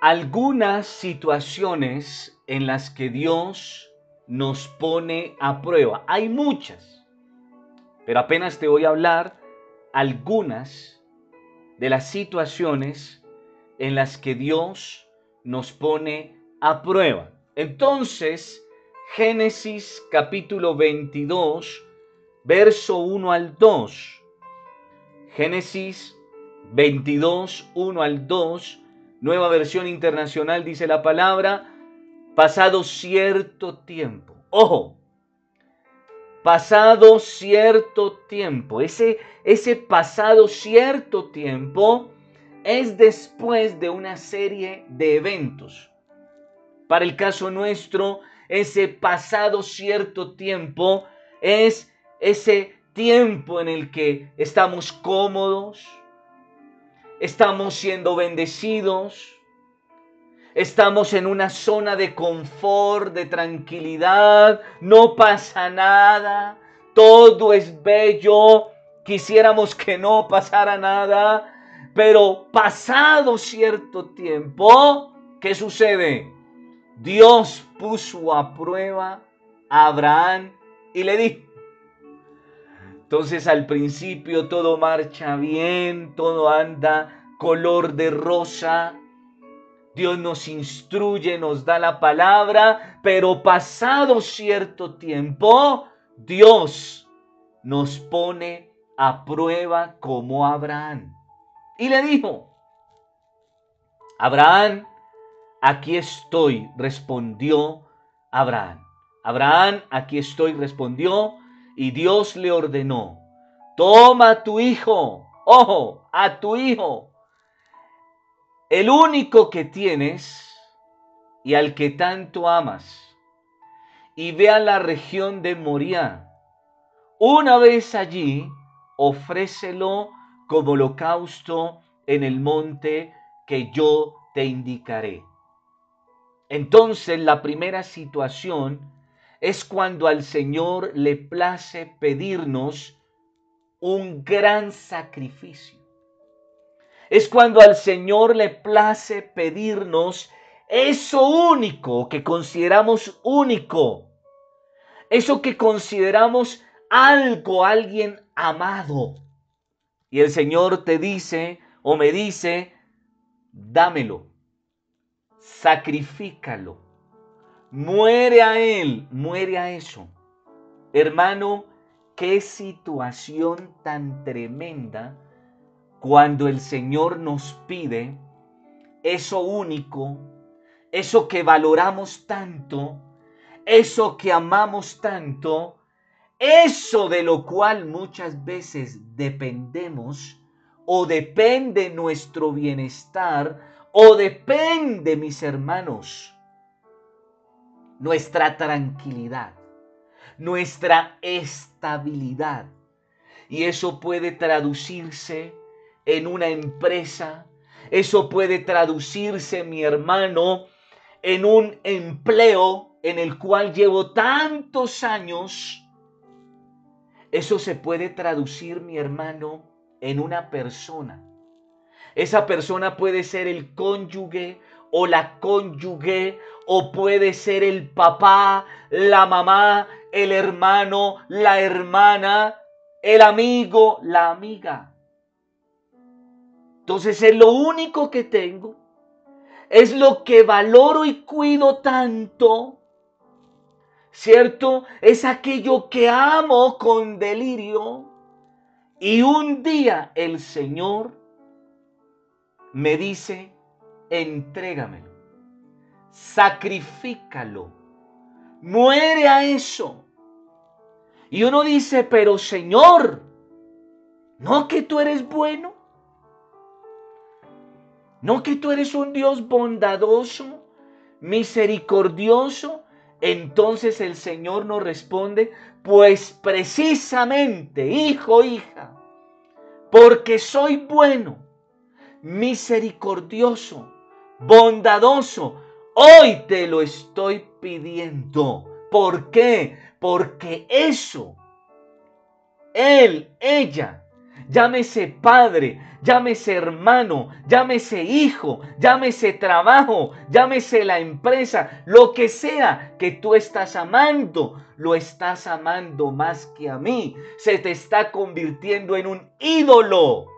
algunas situaciones en las que Dios nos pone a prueba. Hay muchas, pero apenas te voy a hablar algunas de las situaciones en las que Dios nos pone a prueba. Entonces, Génesis capítulo 22, verso 1 al 2. Génesis 22, 1 al 2 Nueva versión internacional dice la palabra, pasado cierto tiempo. Ojo, pasado cierto tiempo. Ese, ese pasado cierto tiempo es después de una serie de eventos. Para el caso nuestro, ese pasado cierto tiempo es ese tiempo en el que estamos cómodos, estamos siendo bendecidos, estamos en una zona de confort, de tranquilidad, no pasa nada, todo es bello, quisiéramos que no pasara nada, pero pasado cierto tiempo, ¿qué sucede? Dios puso a prueba a Abraham y le dijo, entonces al principio todo marcha bien, todo anda color de rosa. Dios nos instruye, nos da la palabra, pero pasado cierto tiempo, Dios nos pone a prueba como Abraham. Y le dijo, Abraham, aquí estoy, respondió Abraham. Abraham, aquí estoy, respondió y Dios le ordenó, toma a tu hijo, ojo, a tu hijo, el único que tienes y al que tanto amas, y ve a la región de Moria. Una vez allí, ofrécelo como holocausto en el monte que yo te indicaré. Entonces la primera situación es cuando al Señor le place pedirnos un gran sacrificio. Es cuando al Señor le place pedirnos eso único que consideramos único. Eso que consideramos algo, alguien amado. Y el Señor te dice o me dice, dámelo, sacrifícalo Muere a él, muere a eso. Hermano, qué situación tan tremenda cuando el Señor nos pide eso único, eso que valoramos tanto, eso que amamos tanto, eso de lo cual muchas veces dependemos o depende nuestro bienestar o depende, mis hermanos, nuestra tranquilidad, nuestra estabilidad. Y eso puede traducirse en una empresa, eso puede traducirse, mi hermano, en un empleo en el cual llevo tantos años. Eso se puede traducir, mi hermano, en una persona. Esa persona puede ser el cónyuge o la cónyuge o puede ser el papá, la mamá, el hermano, la hermana, el amigo, la amiga. Entonces es lo único que tengo, es lo que valoro y cuido tanto, ¿cierto? Es aquello que amo con delirio. Y un día el Señor me dice, entrégamelo, sacrifícalo, muere a eso. Y uno dice, pero Señor, ¿no que tú eres bueno? ¿No que tú eres un Dios bondadoso, misericordioso? Entonces el Señor nos responde, pues precisamente, hijo, hija, porque soy bueno, misericordioso, bondadoso. Hoy te lo estoy pidiendo. ¿Por qué? Porque eso, él, ella, llámese padre, llámese hermano, llámese hijo, llámese trabajo, llámese la empresa, lo que sea que tú estás amando, lo estás amando más que a mí. Se te está convirtiendo en un ídolo,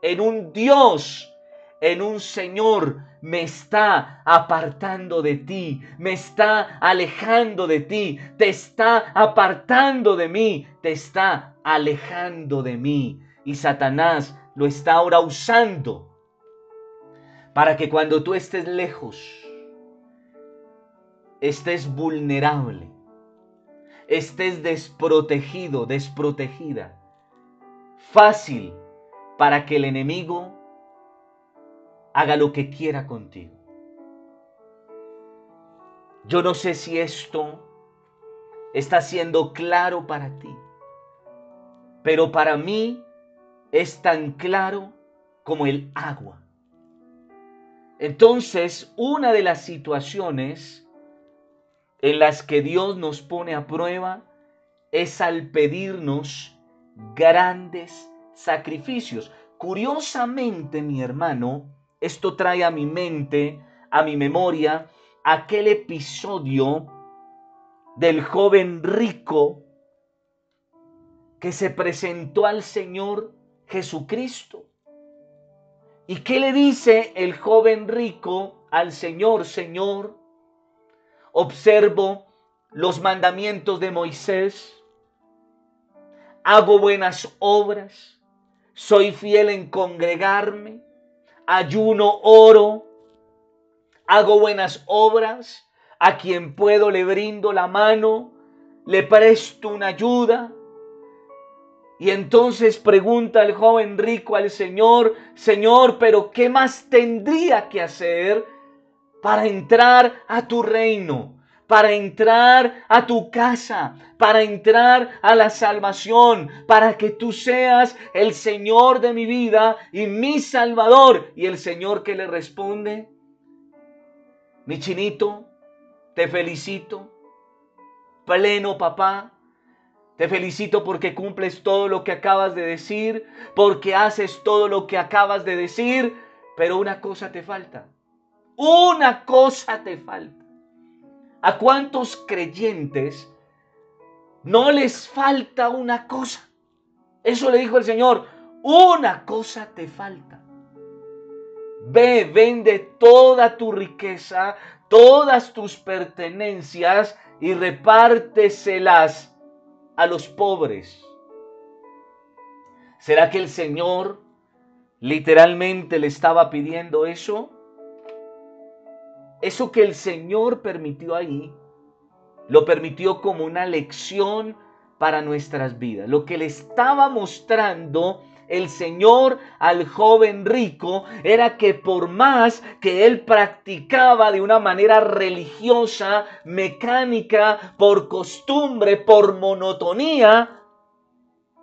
en un Dios, en un Señor. Me está apartando de ti, me está alejando de ti, te está apartando de mí, te está alejando de mí. Y Satanás lo está ahora usando para que cuando tú estés lejos, estés vulnerable, estés desprotegido, desprotegida, fácil para que el enemigo haga lo que quiera contigo. Yo no sé si esto está siendo claro para ti, pero para mí es tan claro como el agua. Entonces, una de las situaciones en las que Dios nos pone a prueba es al pedirnos grandes sacrificios. Curiosamente, mi hermano, esto trae a mi mente, a mi memoria, aquel episodio del joven rico que se presentó al Señor Jesucristo. ¿Y qué le dice el joven rico al Señor? Señor, observo los mandamientos de Moisés, hago buenas obras, soy fiel en congregarme, ayuno, oro, hago buenas obras, a quien puedo le brindo la mano, le presto una ayuda, y entonces pregunta el joven rico al Señor, Señor, pero ¿qué más tendría que hacer para entrar a tu reino? Para entrar a tu casa, para entrar a la salvación, para que tú seas el Señor de mi vida y mi Salvador. Y el Señor que le responde, mi chinito, te felicito, pleno papá, te felicito porque cumples todo lo que acabas de decir, porque haces todo lo que acabas de decir, pero una cosa te falta. Una cosa te falta. ¿A cuántos creyentes no les falta una cosa? Eso le dijo el Señor, una cosa te falta. Ve, vende toda tu riqueza, todas tus pertenencias y repárteselas a los pobres. ¿Será que el Señor literalmente le estaba pidiendo eso? Eso que el Señor permitió ahí, lo permitió como una lección para nuestras vidas. Lo que le estaba mostrando el Señor al joven rico era que por más que él practicaba de una manera religiosa, mecánica, por costumbre, por monotonía,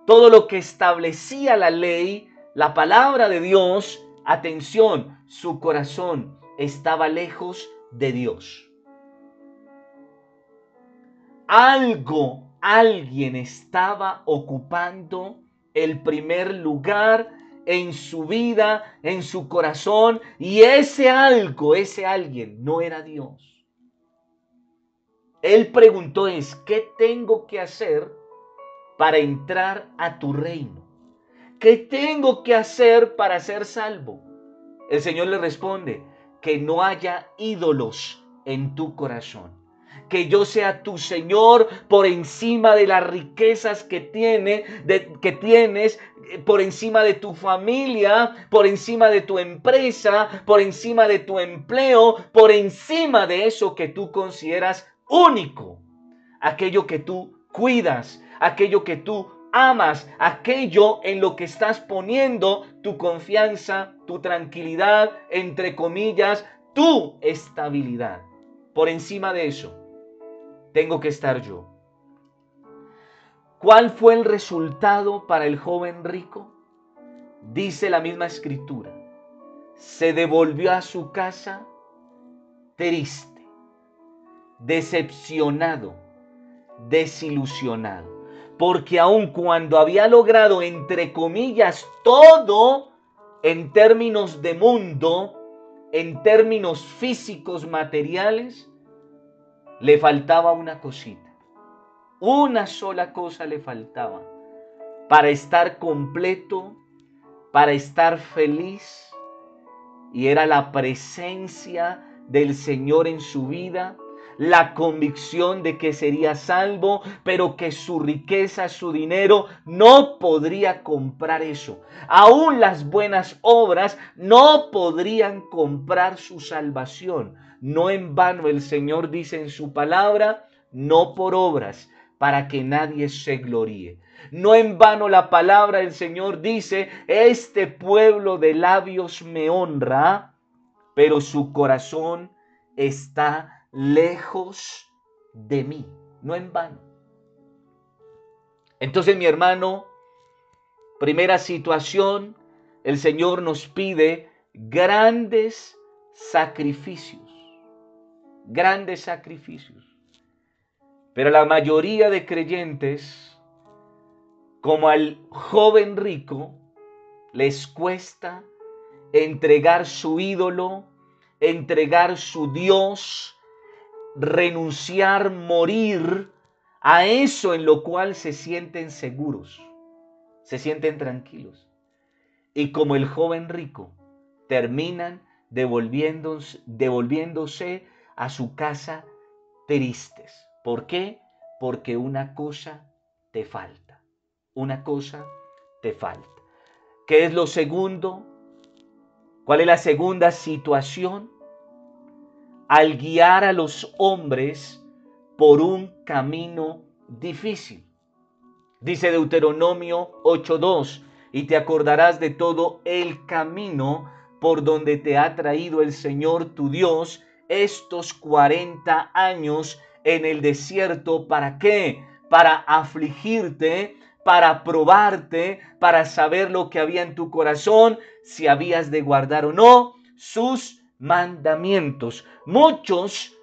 todo lo que establecía la ley, la palabra de Dios, atención, su corazón estaba lejos de Dios. Algo, alguien estaba ocupando el primer lugar en su vida, en su corazón, y ese algo, ese alguien no era Dios. Él preguntó es, ¿qué tengo que hacer para entrar a tu reino? ¿Qué tengo que hacer para ser salvo? El Señor le responde, que no haya ídolos en tu corazón. Que yo sea tu Señor por encima de las riquezas que, tiene, que tienes, por encima de tu familia, por encima de tu empresa, por encima de tu empleo, por encima de eso que tú consideras único, aquello que tú cuidas, aquello que tú amas, aquello en lo que estás poniendo tu confianza, tu tranquilidad, entre comillas, tu estabilidad. Por encima de eso, tengo que estar yo. ¿Cuál fue el resultado para el joven rico? Dice la misma escritura. Se devolvió a su casa triste, decepcionado, desilusionado. Porque aun cuando había logrado, entre comillas, todo en términos de mundo, en términos físicos, materiales, le faltaba una cosita. Una sola cosa le faltaba para estar completo, para estar feliz, y era la presencia del Señor en su vida, la convicción de que sería salvo, pero que su riqueza, su dinero no podría comprar eso. Aún las buenas obras no podrían comprar su salvación. No en vano el Señor dice en su palabra, no por obras, para que nadie se gloríe. No en vano la palabra del Señor dice, este pueblo de labios me honra, pero su corazón está lejos de mí, no en vano. Entonces mi hermano, primera situación, el Señor nos pide grandes sacrificios, grandes sacrificios. Pero la mayoría de creyentes, como al joven rico, les cuesta entregar su ídolo, entregar su Dios, renunciar, morir a eso en lo cual se sienten seguros, se sienten tranquilos. Y como el joven rico, terminan devolviéndose, a su casa tristes. ¿Por qué? Porque una cosa te falta. Una cosa te falta. ¿Qué es lo segundo? ¿Cuál es la segunda situación? Al guiar a los hombres por un camino difícil. Dice Deuteronomio 8.2, y te acordarás de todo el camino por donde te ha traído el Señor tu Dios estos 40 años en el desierto. ¿Para qué? Para afligirte, para probarte, para saber lo que había en tu corazón, si habías de guardar o no sus mandamientos. Muchos,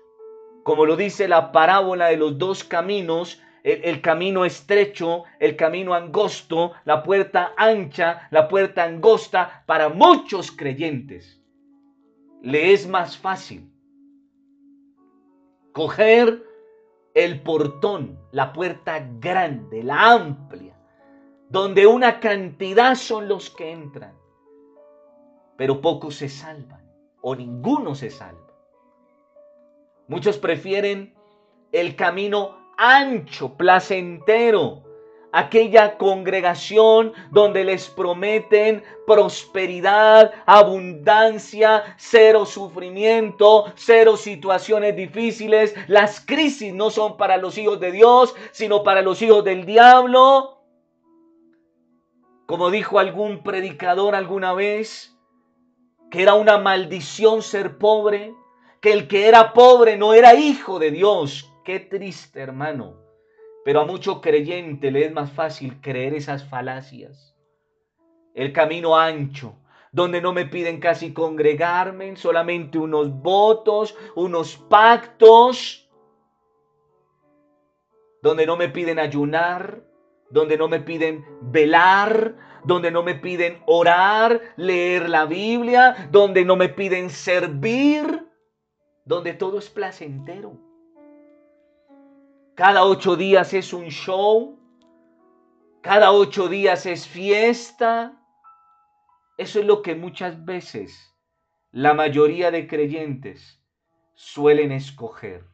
como lo dice la parábola de los dos caminos, el, camino estrecho, el camino angosto, la puerta ancha, la puerta angosta, para muchos creyentes, le es más fácil coger el portón, la puerta grande, la amplia, donde una cantidad son los que entran, pero pocos se salvan o ninguno se salva. Muchos prefieren el camino ancho, placentero, aquella congregación donde les prometen prosperidad, abundancia, cero sufrimiento, cero situaciones difíciles. Las crisis no son para los hijos de Dios, sino para los hijos del diablo. Como dijo algún predicador alguna vez, que era una maldición ser pobre, que el que era pobre no era hijo de Dios. Qué triste, hermano. Pero a mucho creyente le es más fácil creer esas falacias. El camino ancho, donde no me piden casi congregarme, solamente unos votos, unos pactos, donde no me piden ayunar, donde no me piden velar, donde no me piden orar, leer la Biblia, donde no me piden servir, donde todo es placentero. Cada ocho días es un show. Cada ocho días es fiesta. Eso es lo que muchas veces la mayoría de creyentes suelen escoger.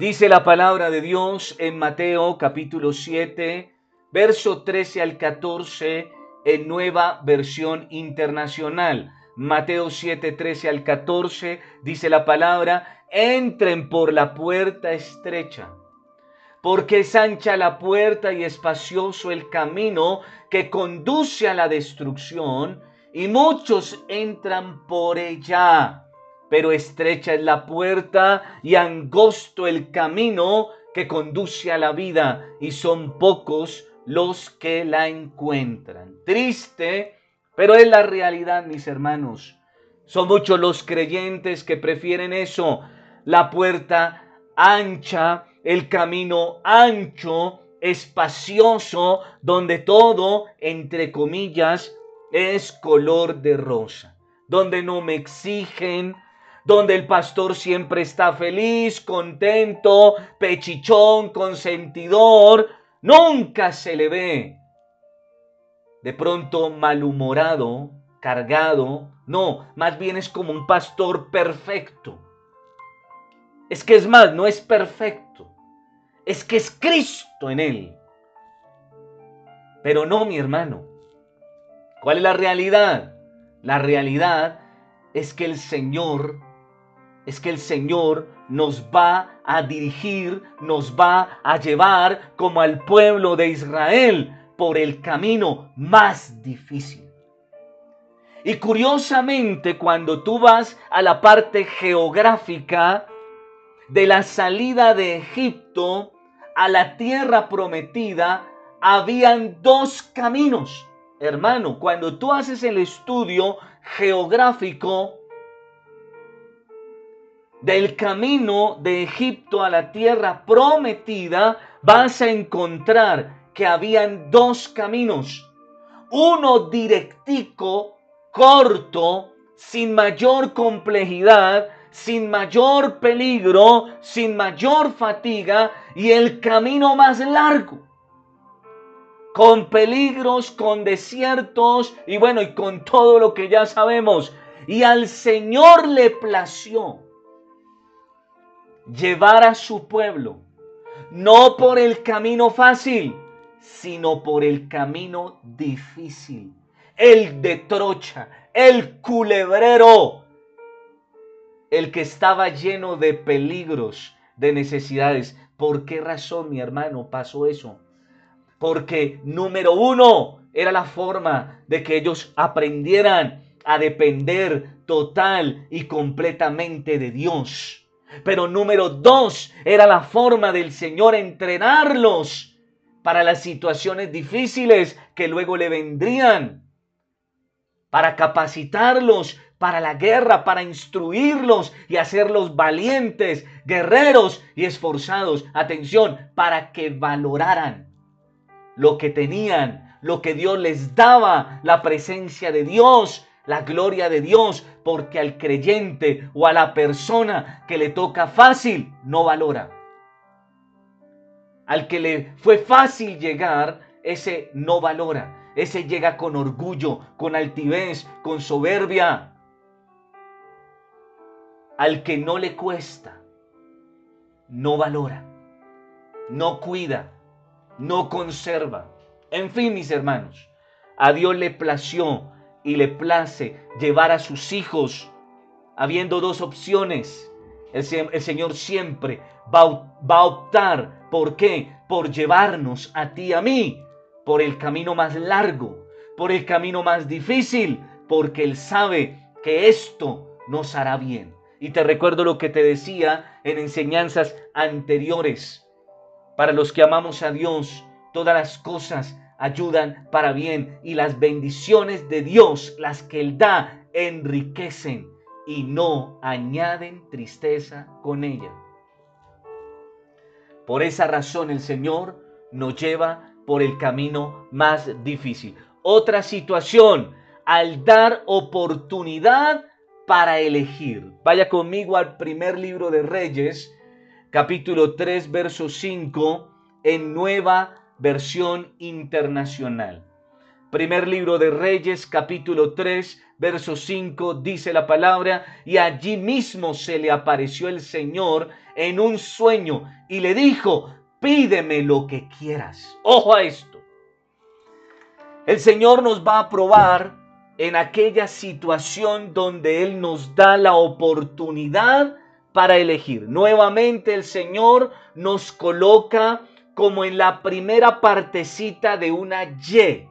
Dice la palabra de Dios en Mateo capítulo 7, verso 13 al 14 en nueva versión internacional. Mateo 7, 13 al 14 dice la palabra, entren por la puerta estrecha, porque es ancha la puerta y espacioso el camino que conduce a la destrucción, y muchos entran por ella. Pero estrecha es la puerta y angosto el camino que conduce a la vida, y son pocos los que la encuentran. Triste, pero es la realidad, mis hermanos. Son muchos los creyentes que prefieren eso, la puerta ancha, el camino ancho, espacioso, donde todo, entre comillas, es color de rosa, donde no me exigen, donde el pastor siempre está feliz, contento, pechichón, consentidor, nunca se le ve de pronto malhumorado, cargado, no, más bien es como un pastor perfecto. Es que es más, no es perfecto, es que es Cristo en él. Pero no, mi hermano. ¿Cuál es la realidad? La realidad es que el Señor es que el Señor nos va a dirigir, nos va a llevar como al pueblo de Israel por el camino más difícil. Y curiosamente, cuando tú vas a la parte geográfica de la salida de Egipto a la tierra prometida, habían dos caminos. Hermano, cuando tú haces el estudio geográfico del camino de Egipto a la tierra prometida, vas a encontrar que habían dos caminos. Uno directico, corto, sin mayor complejidad, sin mayor peligro, sin mayor fatiga, y el camino más largo con peligros, con desiertos y bueno, y con todo lo que ya sabemos. Y al Señor le plació llevar a su pueblo, no por el camino fácil, sino por el camino difícil, el de trocha, el culebrero, el que estaba lleno de peligros, de necesidades. ¿Por qué razón, mi hermano, pasó eso? Porque número uno, era la forma de que ellos aprendieran a depender total y completamente de Dios. Pero número dos, era la forma del Señor entrenarlos para las situaciones difíciles que luego le vendrían, para capacitarlos para la guerra, para instruirlos y hacerlos valientes, guerreros y esforzados. Atención, para que valoraran lo que tenían, lo que Dios les daba, la presencia de Dios, la gloria de Dios, porque al creyente o a la persona que le toca fácil no valora. Al que le fue fácil llegar, ese no valora. Ese llega con orgullo, con altivez, con soberbia. Al que no le cuesta, no valora, no cuida, no conserva. En fin, mis hermanos, a Dios le plació y le place llevar a sus hijos, habiendo dos opciones. El, Señor siempre va, va a optar. ¿Por qué? Por llevarnos a ti y a mí por el camino más largo, por el camino más difícil, porque Él sabe que esto nos hará bien. Y te recuerdo lo que te decía en enseñanzas anteriores. Para los que amamos a Dios, todas las cosas ayudan para bien y las bendiciones de Dios, las que Él da, enriquecen y no añaden tristeza con ella. Por esa razón el Señor nos lleva por el camino más difícil. Otra situación, al dar oportunidad para elegir. Vaya conmigo al primer libro de Reyes, capítulo 3, verso 5, en nueva versión internacional. Primer libro de Reyes, capítulo 3, verso 5, dice la palabra, y allí mismo se le apareció el Señor en un sueño y le dijo, pídeme lo que quieras. Ojo a esto. El Señor nos va a probar en aquella situación donde Él nos da la oportunidad para elegir. Nuevamente el Señor nos coloca como en la primera partecita de una Y.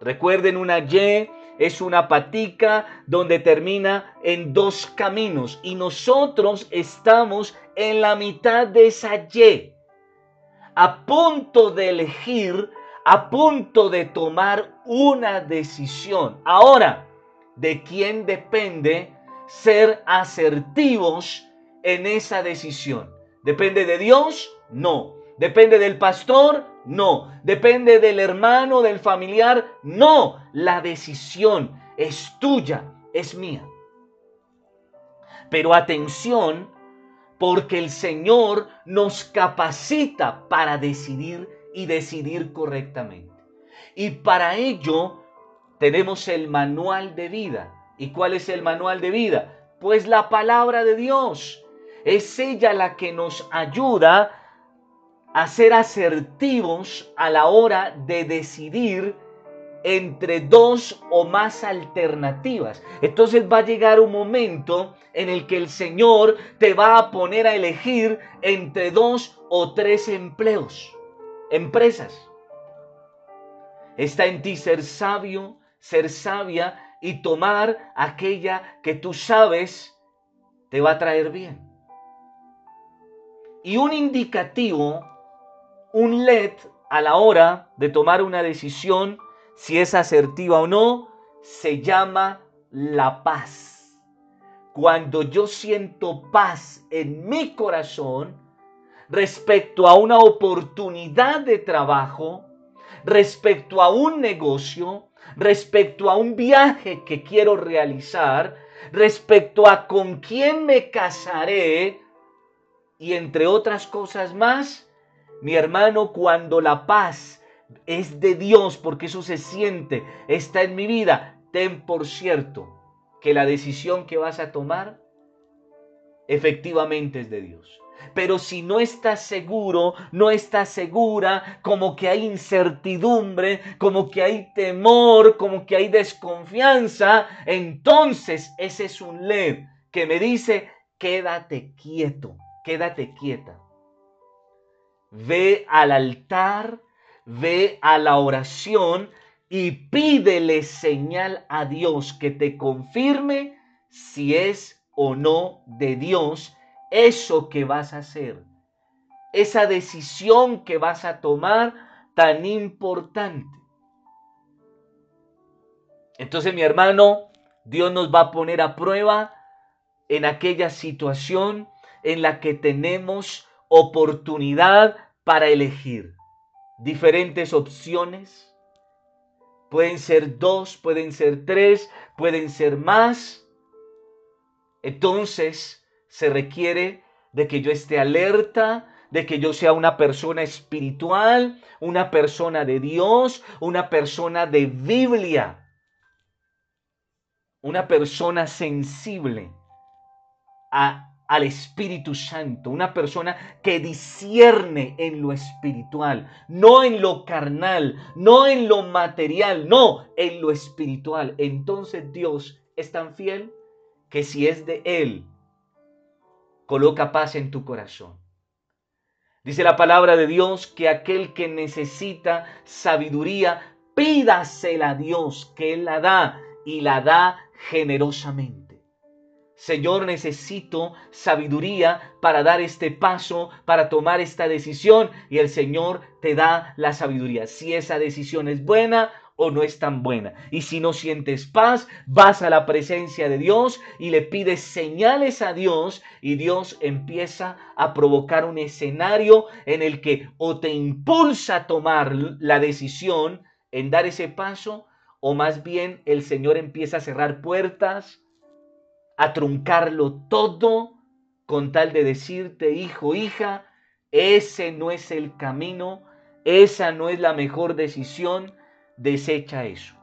Recuerden, una Y es una patica donde termina en dos caminos y nosotros estamos en la mitad de esa Y, a punto de elegir, a punto de tomar una decisión. Ahora, ¿de quién depende ser asertivos en esa decisión? ¿Depende de Dios? No. ¿Depende del pastor? No. ¿Depende del hermano, del familiar? No. La decisión es tuya, es mía. Pero atención, porque el Señor nos capacita para decidir y decidir correctamente. Y para ello tenemos el manual de vida. ¿Y cuál es el manual de vida? Pues la palabra de Dios. Es ella la que nos ayuda a ser asertivos a la hora de decidir entre dos o más alternativas. Entonces va a llegar un momento en el que el Señor te va a poner a elegir entre dos o tres empleos, empresas. Está en ti ser sabio, ser sabia y tomar aquella que tú sabes te va a traer bien. Y un indicativo, un LED a la hora de tomar una decisión, si es asertiva o no, se llama la paz. Cuando yo siento paz en mi corazón respecto a una oportunidad de trabajo, respecto a un negocio, respecto a un viaje que quiero realizar, respecto a con quién me casaré y entre otras cosas más, mi hermano, cuando la paz es de Dios, porque eso se siente, está en mi vida, ten por cierto que la decisión que vas a tomar efectivamente es de Dios. Pero si no estás seguro, no estás segura, como que hay incertidumbre, como que hay temor, como que hay desconfianza, entonces ese es un led que me dice, quédate quieto, quédate quieta. Ve al altar, ve a la oración y pídele señal a Dios que te confirme si es o no de Dios eso que vas a hacer, esa decisión que vas a tomar tan importante. Entonces, mi hermano, Dios nos va a poner a prueba en aquella situación en la que tenemos oportunidad para elegir diferentes opciones. Pueden ser dos, pueden ser tres, pueden ser más. Entonces, se requiere de que yo esté alerta, de que yo sea una persona espiritual, una persona de Dios, una persona de Biblia, una persona sensible al Espíritu Santo, una persona que discierne en lo espiritual, no en lo carnal, no en lo material, no, en lo espiritual. Entonces Dios es tan fiel que si es de Él, coloca paz en tu corazón. Dice la palabra de Dios que aquel que necesita sabiduría, pídasela a Dios, que Él la da y la da generosamente. Señor, necesito sabiduría para dar este paso, para tomar esta decisión y el Señor te da la sabiduría. Si esa decisión es buena o no es tan buena. Y si no sientes paz, vas a la presencia de Dios y le pides señales a Dios y Dios empieza a provocar un escenario en el que o te impulsa a tomar la decisión en dar ese paso o más bien el Señor empieza a cerrar puertas, a truncarlo todo con tal de decirte, hijo, hija, ese no es el camino, esa no es la mejor decisión, desecha eso.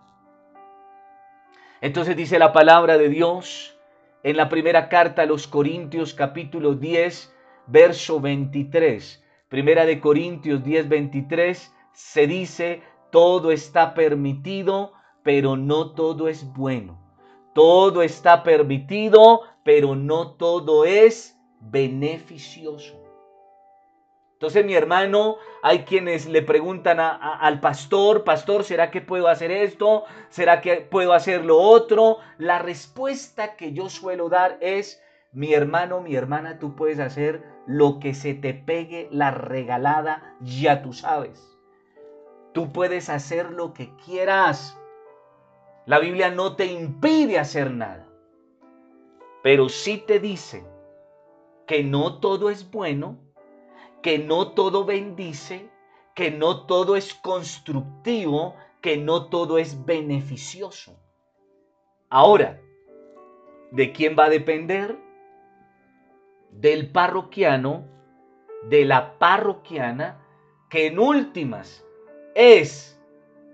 Entonces dice la palabra de Dios en la primera carta a los Corintios capítulo 10, verso 23. Primera de Corintios 10, 23 se dice, todo está permitido, pero no todo es bueno. Todo está permitido, pero no todo es beneficioso. Entonces, mi hermano, hay quienes le preguntan al pastor, pastor, ¿será que puedo hacer esto? ¿Será que puedo hacer lo otro? La respuesta que yo suelo dar es, mi hermano, mi hermana, tú puedes hacer lo que se te pegue la regalada, ya tú sabes. Tú puedes hacer lo que quieras. La Biblia no te impide hacer nada. Pero sí te dice que no todo es bueno que no todo bendice, que no todo es constructivo, que no todo es beneficioso. Ahora, ¿de quién va a depender? Del parroquiano, de la parroquiana, que en últimas es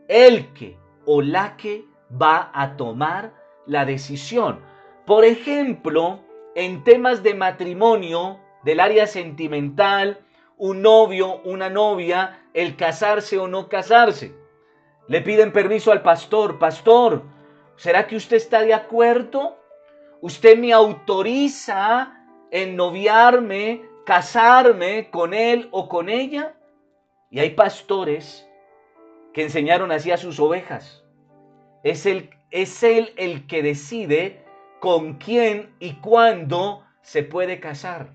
el que o la que va a tomar la decisión. Por ejemplo, en temas de matrimonio, del área sentimental, un novio, una novia, el casarse o no casarse. Le piden permiso al pastor, pastor, ¿será que usted está de acuerdo? ¿Usted me autoriza en noviarme, casarme con él o con ella? Y hay pastores que enseñaron así a sus ovejas. Es, el, es él el que decide con quién y cuándo se puede casar.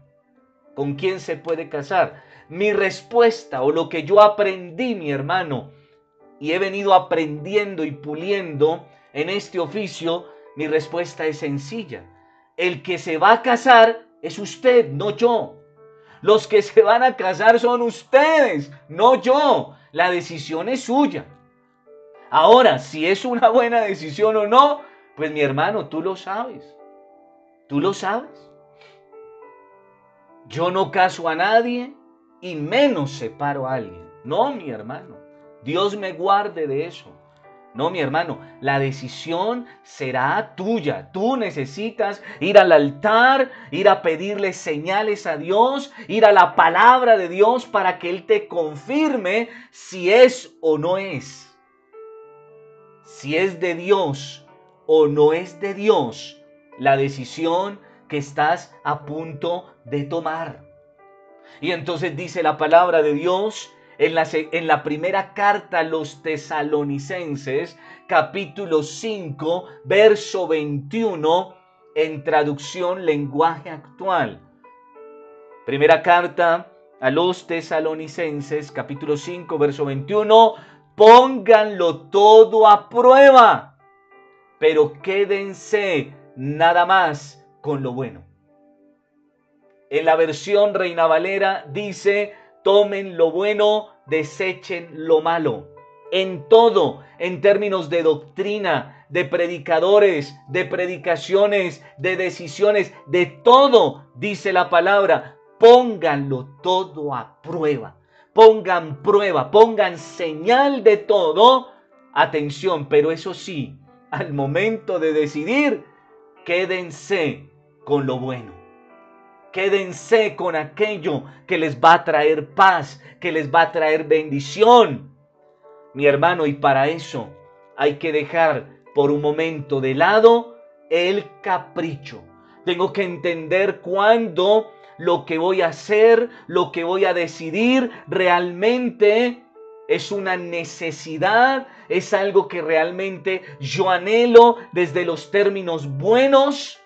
¿Con quién se puede casar? Mi respuesta o lo que yo aprendí, mi hermano, y he venido aprendiendo y puliendo en este oficio, mi respuesta es sencilla. El que se va a casar es usted, no yo. Los que se van a casar son ustedes, no yo. La decisión es suya. Ahora, si es una buena decisión o no, pues mi hermano, tú lo sabes. Tú lo sabes. Yo no caso a nadie y menos separo a alguien. No, mi hermano. Dios me guarde de eso. No, mi hermano, la decisión será tuya. Tú necesitas ir al altar, ir a pedirle señales a Dios, ir a la palabra de Dios para que Él te confirme si es o no es. Si es de Dios o no es de Dios la decisión que estás a punto de tomar. Y entonces dice la palabra de Dios en la, en la primera carta a los tesalonicenses, capítulo 5, verso 21, en traducción lenguaje actual. Primera carta a los tesalonicenses, capítulo 5, verso 21, pónganlo todo a prueba, pero quédense nada más con lo bueno. En la versión Reina Valera dice, tomen lo bueno, desechen lo malo. En todo, en términos de doctrina, de predicadores, de predicaciones, de decisiones, de todo, dice la palabra, pónganlo todo a prueba. Pongan prueba, pongan señal de todo. Atención, pero eso sí, al momento de decidir, quédense con lo bueno. Quédense con aquello que les va a traer paz, que les va a traer bendición. Mi hermano, y para eso hay que dejar por un momento de lado el capricho. Tengo que entender cuándo lo que voy a hacer, lo que voy a decidir, realmente es una necesidad, es algo que realmente yo anhelo desde los términos buenos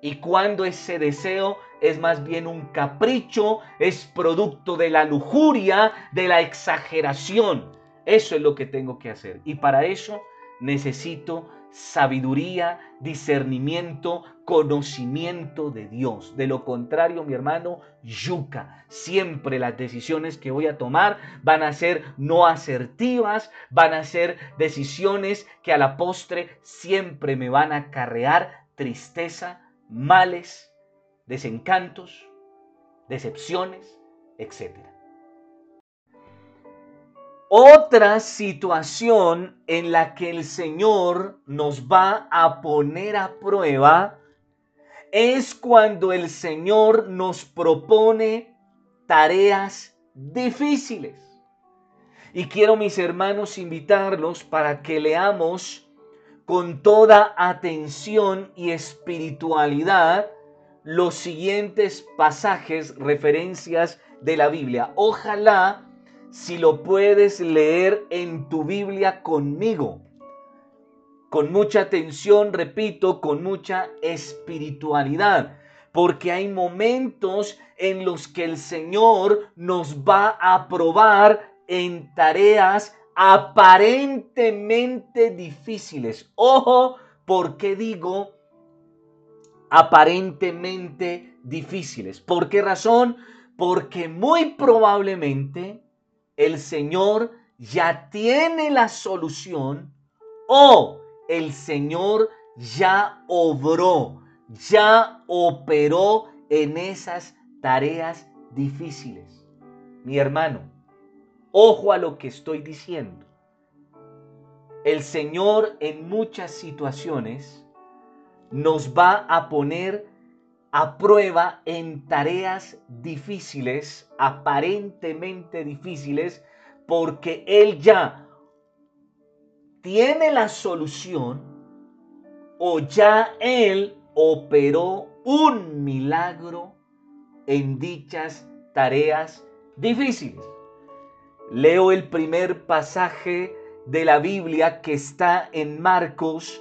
y cuando ese deseo es más bien un capricho, es producto de la lujuria, de la exageración. Eso es lo que tengo que hacer. Y para eso necesito sabiduría, discernimiento, conocimiento de Dios. De lo contrario, mi hermano, yuca. Siempre las decisiones que voy a tomar van a ser no asertivas, van a ser decisiones que a la postre siempre me van a acarrear tristeza, males, desencantos, decepciones, etc. Otra situación en la que el Señor nos va a poner a prueba es cuando el Señor nos propone tareas difíciles. Y quiero mis hermanos invitarlos para que leamos con toda atención y espiritualidad los siguientes pasajes, referencias de la Biblia. Ojalá si lo puedes leer en tu Biblia conmigo. Con mucha atención, repito, con mucha espiritualidad. Porque hay momentos en los que el Señor nos va a probar en tareas aparentemente difíciles. Ojo, porque digo aparentemente difíciles. ¿Por qué razón? porque muy probablemente el Señor ya tiene la solución o el Señor ya obró, ya operó en esas tareas difíciles. Mi hermano, ojo a lo que estoy diciendo. El Señor en muchas situaciones nos va a poner a prueba en tareas difíciles, aparentemente difíciles, porque Él ya tiene la solución o ya Él operó un milagro en dichas tareas difíciles. Leo el primer pasaje de la Biblia que está en Marcos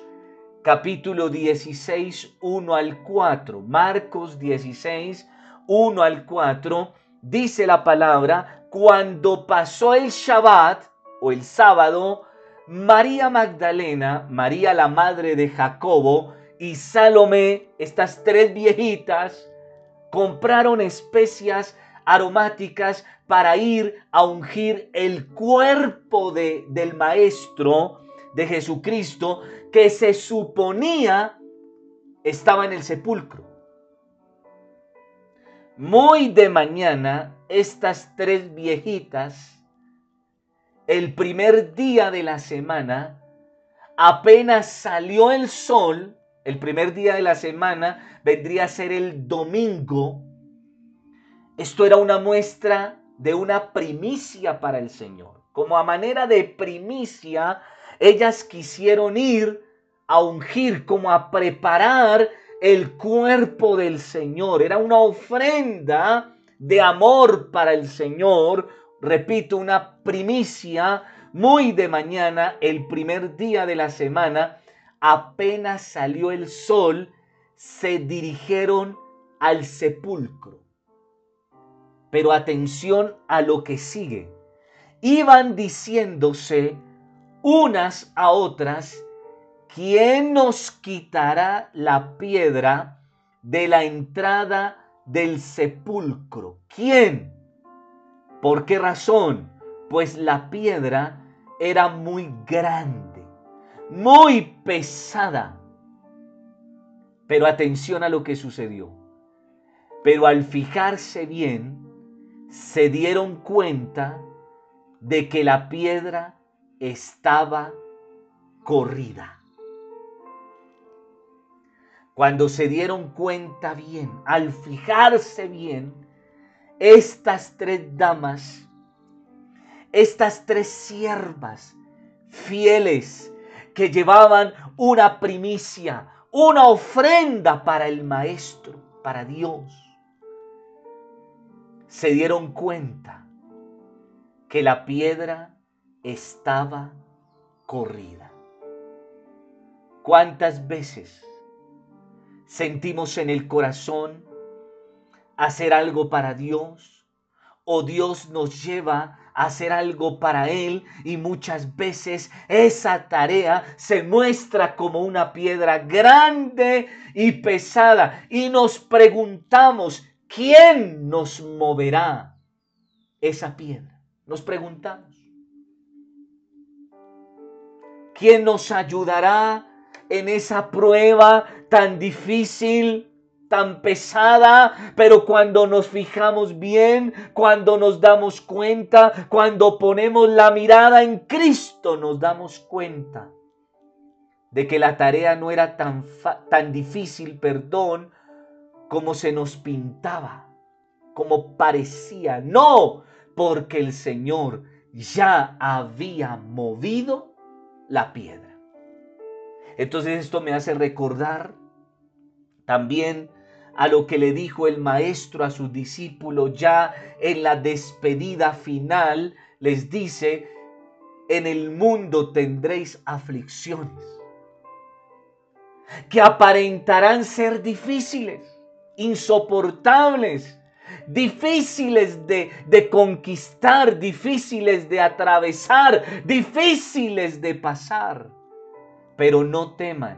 capítulo 16, 1 al 4. Marcos 16, 1 al 4, dice la palabra, cuando pasó el Shabbat o el sábado, María Magdalena, María la madre de Jacobo y Salomé, estas tres viejitas, compraron especias aromáticas para ir a ungir el cuerpo de, del Maestro de Jesucristo que se suponía estaba en el sepulcro. Muy de mañana, estas tres viejitas, el primer día de la semana, apenas salió el sol, el primer día de la semana vendría a ser el domingo, esto era una muestra de una primicia para el Señor. Como a manera de primicia, ellas quisieron ir a ungir, como a preparar el cuerpo del Señor. Era una ofrenda de amor para el Señor. Repito, una primicia muy de mañana, el primer día de la semana, apenas salió el sol, se dirigieron al sepulcro. Pero atención a lo que sigue. Iban diciéndose unas a otras, ¿quién nos quitará la piedra de la entrada del sepulcro? ¿Quién? ¿Por qué razón? Pues la piedra era muy grande, muy pesada. Pero atención a lo que sucedió. Pero al fijarse bien, se dieron cuenta de que la piedra estaba corrida. Cuando se dieron cuenta bien, al fijarse bien, estas tres damas, estas tres siervas fieles que llevaban una primicia, una ofrenda para el Maestro, para Dios, se dieron cuenta que la piedra estaba corrida. ¿Cuántas veces sentimos en el corazón hacer algo para Dios o Dios nos lleva a hacer algo para Él y muchas veces esa tarea se muestra como una piedra grande y pesada y nos preguntamos, ¿quién nos moverá esa piedra? Nos preguntamos. ¿Quién nos ayudará en esa prueba tan difícil, tan pesada? Pero cuando nos fijamos bien, cuando nos damos cuenta, cuando ponemos la mirada en Cristo, nos damos cuenta de que la tarea no era tan, tan difícil, perdón, como se nos pintaba, como parecía. No, porque el Señor ya había movido la piedra. Entonces esto me hace recordar también a lo que le dijo el maestro a sus discípulos ya en la despedida final. Les dice, en el mundo tendréis aflicciones que aparentarán ser difíciles insoportables, difíciles de, de, conquistar, difíciles de atravesar, difíciles de pasar. Pero no teman,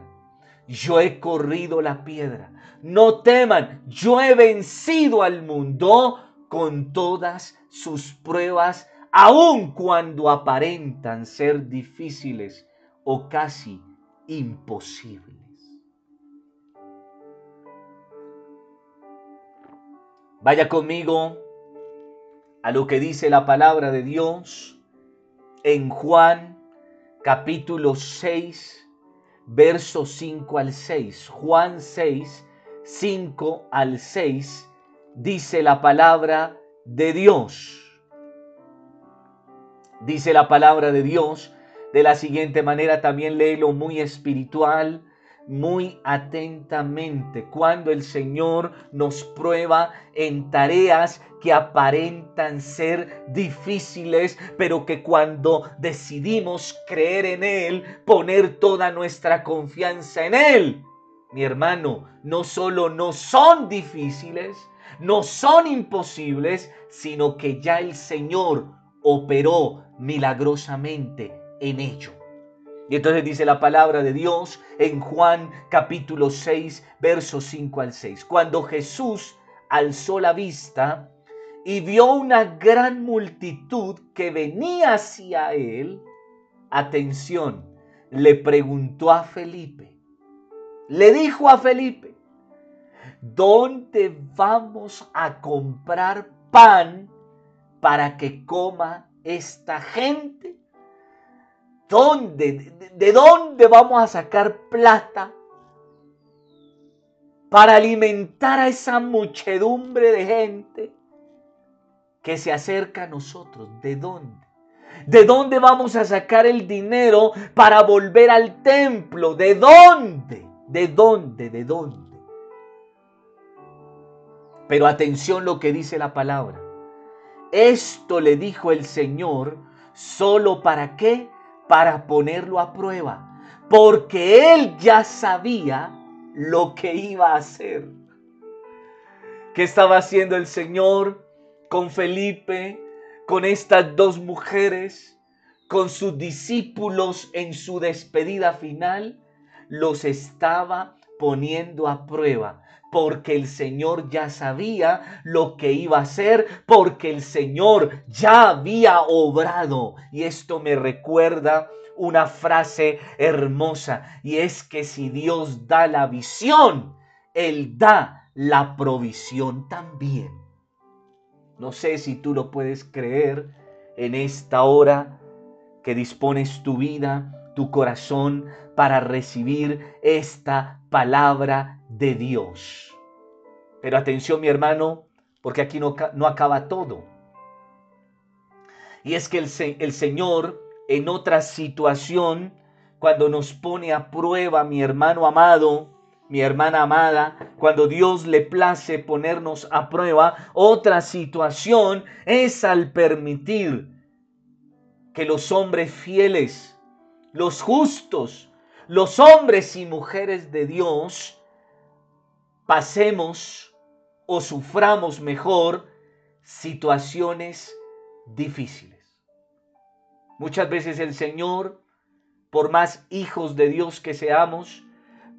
yo he corrido la piedra. No teman, yo he vencido al mundo con todas sus pruebas, aun cuando aparentan ser difíciles o casi imposibles. Vaya conmigo a lo que dice la palabra de Dios en Juan capítulo 6, versos 5 al 6. Juan 6, 5 al 6 dice la palabra de Dios. Dice la palabra de Dios de la siguiente manera, también léelo muy espiritual, muy atentamente cuando el Señor nos prueba en tareas que aparentan ser difíciles, pero que cuando decidimos creer en Él, poner toda nuestra confianza en Él, mi hermano, no solo no son difíciles, no son imposibles, sino que ya el Señor operó milagrosamente en ello. Y entonces dice la palabra de Dios en Juan capítulo 6, versos 5 al 6. Cuando Jesús alzó la vista y vio una gran multitud que venía hacia él, atención, le preguntó a Felipe, le dijo a Felipe, ¿dónde vamos a comprar pan para que coma esta gente? ¿Dónde? ¿De dónde vamos a sacar plata para alimentar a esa muchedumbre de gente que se acerca a nosotros? ¿De dónde? ¿De dónde vamos a sacar el dinero para volver al templo? ¿De dónde? ¿De dónde? ¿De dónde? Pero atención lo que dice la palabra. Esto le dijo el Señor solo para qué? Para ponerlo a prueba, porque él ya sabía lo que iba a hacer. ¿Qué estaba haciendo el Señor con Felipe, con estas dos mujeres, con sus discípulos en su despedida final? Los estaba poniendo a prueba porque el Señor ya sabía lo que iba a hacer, porque el Señor ya había obrado. Y esto me recuerda una frase hermosa, y es que si Dios da la visión, Él da la provisión también. No sé si tú lo puedes creer en esta hora que dispones tu vida, tu corazón para recibir esta palabra de Dios. Pero atención mi hermano, porque aquí no, no acaba todo. Y es que el, el Señor en otra situación, cuando nos pone a prueba, mi hermano amado, mi hermana amada, cuando Dios le place ponernos a prueba, otra situación es al permitir que los hombres fieles, los justos, los hombres y mujeres de Dios, pasemos o suframos mejor situaciones difíciles. Muchas veces el Señor, por más hijos de Dios que seamos,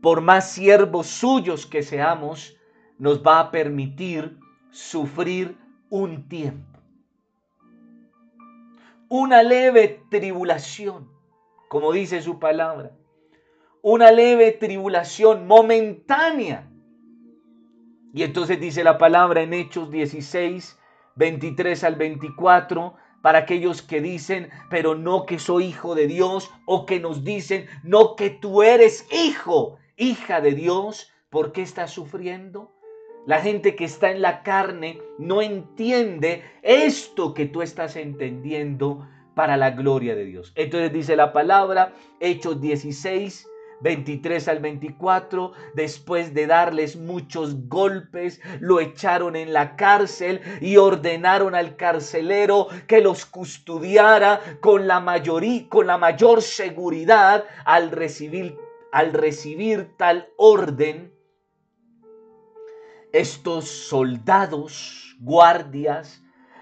por más siervos suyos que seamos, nos va a permitir sufrir un tiempo. Una leve tribulación, como dice su palabra. Una leve tribulación momentánea y entonces dice la palabra en Hechos 16, 23 al 24, para aquellos que dicen, pero no que soy hijo de Dios, o que nos dicen, no que tú eres hijo, hija de Dios, ¿por qué estás sufriendo? La gente que está en la carne no entiende esto que tú estás entendiendo para la gloria de Dios. Entonces dice la palabra, Hechos 16, 23 al 24, después de darles muchos golpes, lo echaron en la cárcel y ordenaron al carcelero que los custodiara con la, mayoría, con la mayor seguridad al recibir, al recibir tal orden. Estos soldados, guardias,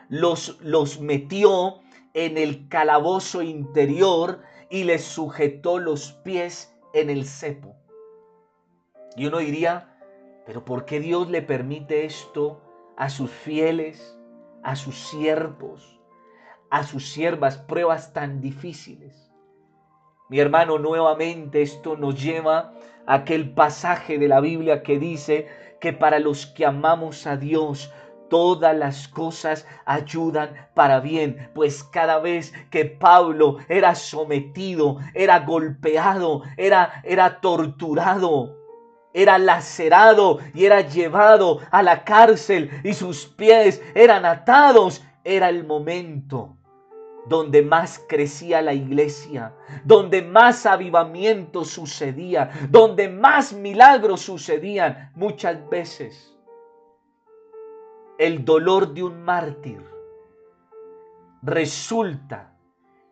los, los metió en el calabozo interior y les sujetó los pies en el cepo. Y uno diría, pero ¿por qué Dios le permite esto a sus fieles, a sus siervos, a sus siervas, pruebas tan difíciles. Mi hermano, nuevamente esto nos lleva a aquel pasaje de la Biblia que dice que para los que amamos a Dios, todas las cosas ayudan para bien, pues cada vez que Pablo era sometido, era golpeado, era, era torturado, era lacerado y era llevado a la cárcel y sus pies eran atados, era el momento donde más crecía la iglesia, donde más avivamiento sucedía, donde más milagros sucedían muchas veces. El dolor de un mártir resulta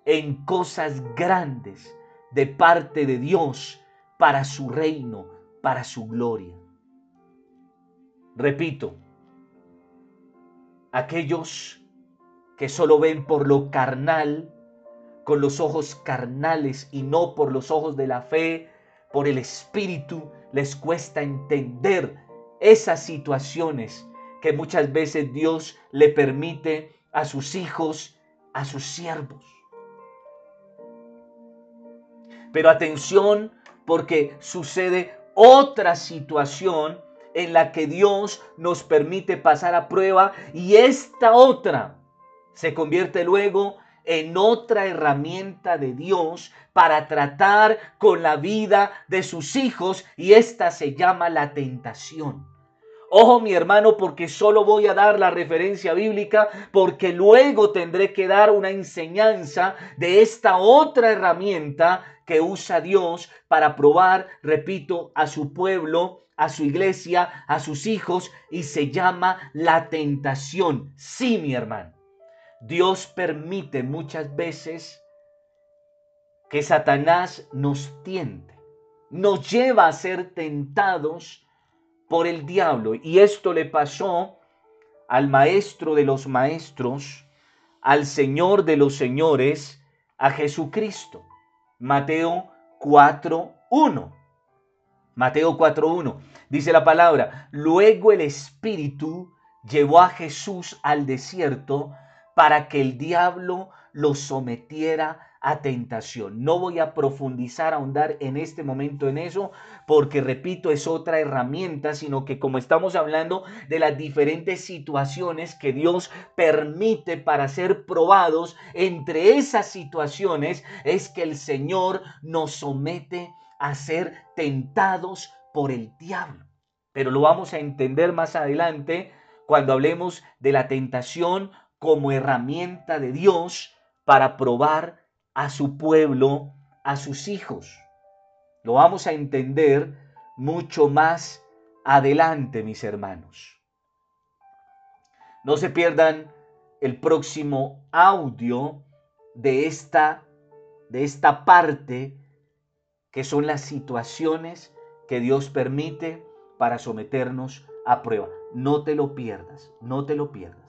en cosas grandes de parte de Dios para su reino, para su gloria. Repito, aquellos que solo ven por lo carnal, con los ojos carnales y no por los ojos de la fe, por el Espíritu, les cuesta entender esas situaciones que muchas veces Dios le permite a sus hijos, a sus siervos. Pero atención porque sucede otra situación en la que Dios nos permite pasar a prueba y esta otra se convierte luego en otra herramienta de Dios para tratar con la vida de sus hijos y esta se llama la tentación. Ojo mi hermano, porque solo voy a dar la referencia bíblica, porque luego tendré que dar una enseñanza de esta otra herramienta que usa Dios para probar, repito, a su pueblo, a su iglesia, a sus hijos, y se llama la tentación. Sí, mi hermano. Dios permite muchas veces que Satanás nos tiente, nos lleva a ser tentados por el diablo. Y esto le pasó al maestro de los maestros, al Señor de los señores, a Jesucristo. Mateo 4.1. Mateo 4.1. Dice la palabra, luego el Espíritu llevó a Jesús al desierto para que el diablo lo sometiera a tentación. No voy a profundizar, ahondar en este momento en eso, porque repito, es otra herramienta, sino que como estamos hablando de las diferentes situaciones que Dios permite para ser probados, entre esas situaciones es que el Señor nos somete a ser tentados por el diablo. Pero lo vamos a entender más adelante cuando hablemos de la tentación como herramienta de Dios para probar a su pueblo, a sus hijos. Lo vamos a entender mucho más adelante, mis hermanos. No se pierdan el próximo audio de esta, de esta parte que son las situaciones que Dios permite para someternos a prueba. No te lo pierdas, no te lo pierdas.